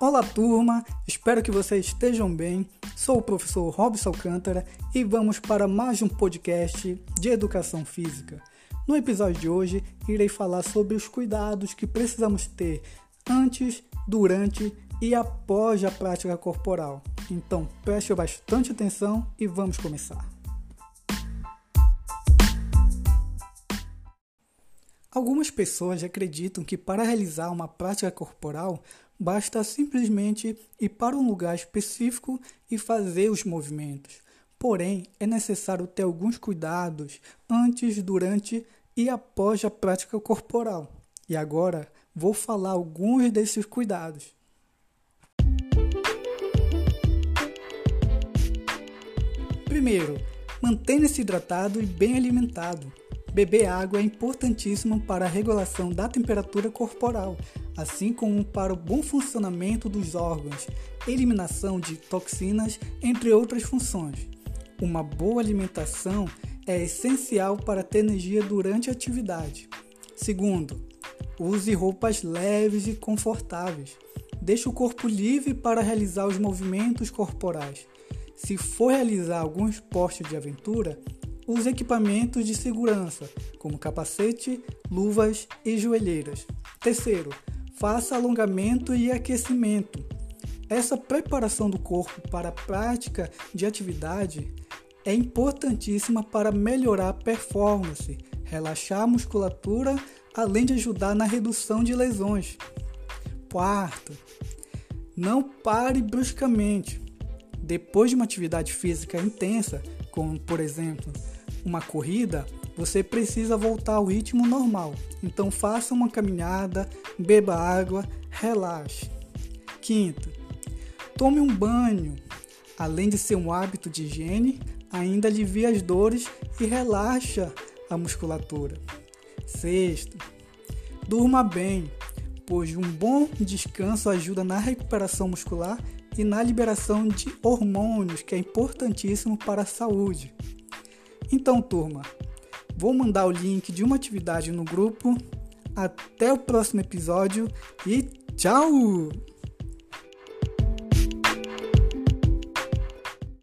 Olá, turma! Espero que vocês estejam bem. Sou o professor Robson Alcântara e vamos para mais um podcast de educação física. No episódio de hoje, irei falar sobre os cuidados que precisamos ter antes, durante e após a prática corporal. Então, preste bastante atenção e vamos começar. Algumas pessoas acreditam que para realizar uma prática corporal basta simplesmente ir para um lugar específico e fazer os movimentos. Porém, é necessário ter alguns cuidados antes, durante e após a prática corporal. E agora vou falar alguns desses cuidados. Primeiro, mantenha-se hidratado e bem alimentado. Beber água é importantíssimo para a regulação da temperatura corporal, assim como para o bom funcionamento dos órgãos, eliminação de toxinas, entre outras funções. Uma boa alimentação é essencial para ter energia durante a atividade. Segundo, use roupas leves e confortáveis. Deixe o corpo livre para realizar os movimentos corporais. Se for realizar algum esporte de aventura, os equipamentos de segurança, como capacete, luvas e joelheiras. Terceiro, faça alongamento e aquecimento. Essa preparação do corpo para a prática de atividade é importantíssima para melhorar a performance, relaxar a musculatura, além de ajudar na redução de lesões. Quarto, não pare bruscamente. Depois de uma atividade física intensa, como por exemplo uma corrida, você precisa voltar ao ritmo normal. Então faça uma caminhada, beba água, relaxe. Quinto, tome um banho. Além de ser um hábito de higiene, ainda alivia as dores e relaxa a musculatura. Sexto, durma bem, pois um bom descanso ajuda na recuperação muscular e na liberação de hormônios, que é importantíssimo para a saúde. Então, turma, vou mandar o link de uma atividade no grupo. Até o próximo episódio e tchau!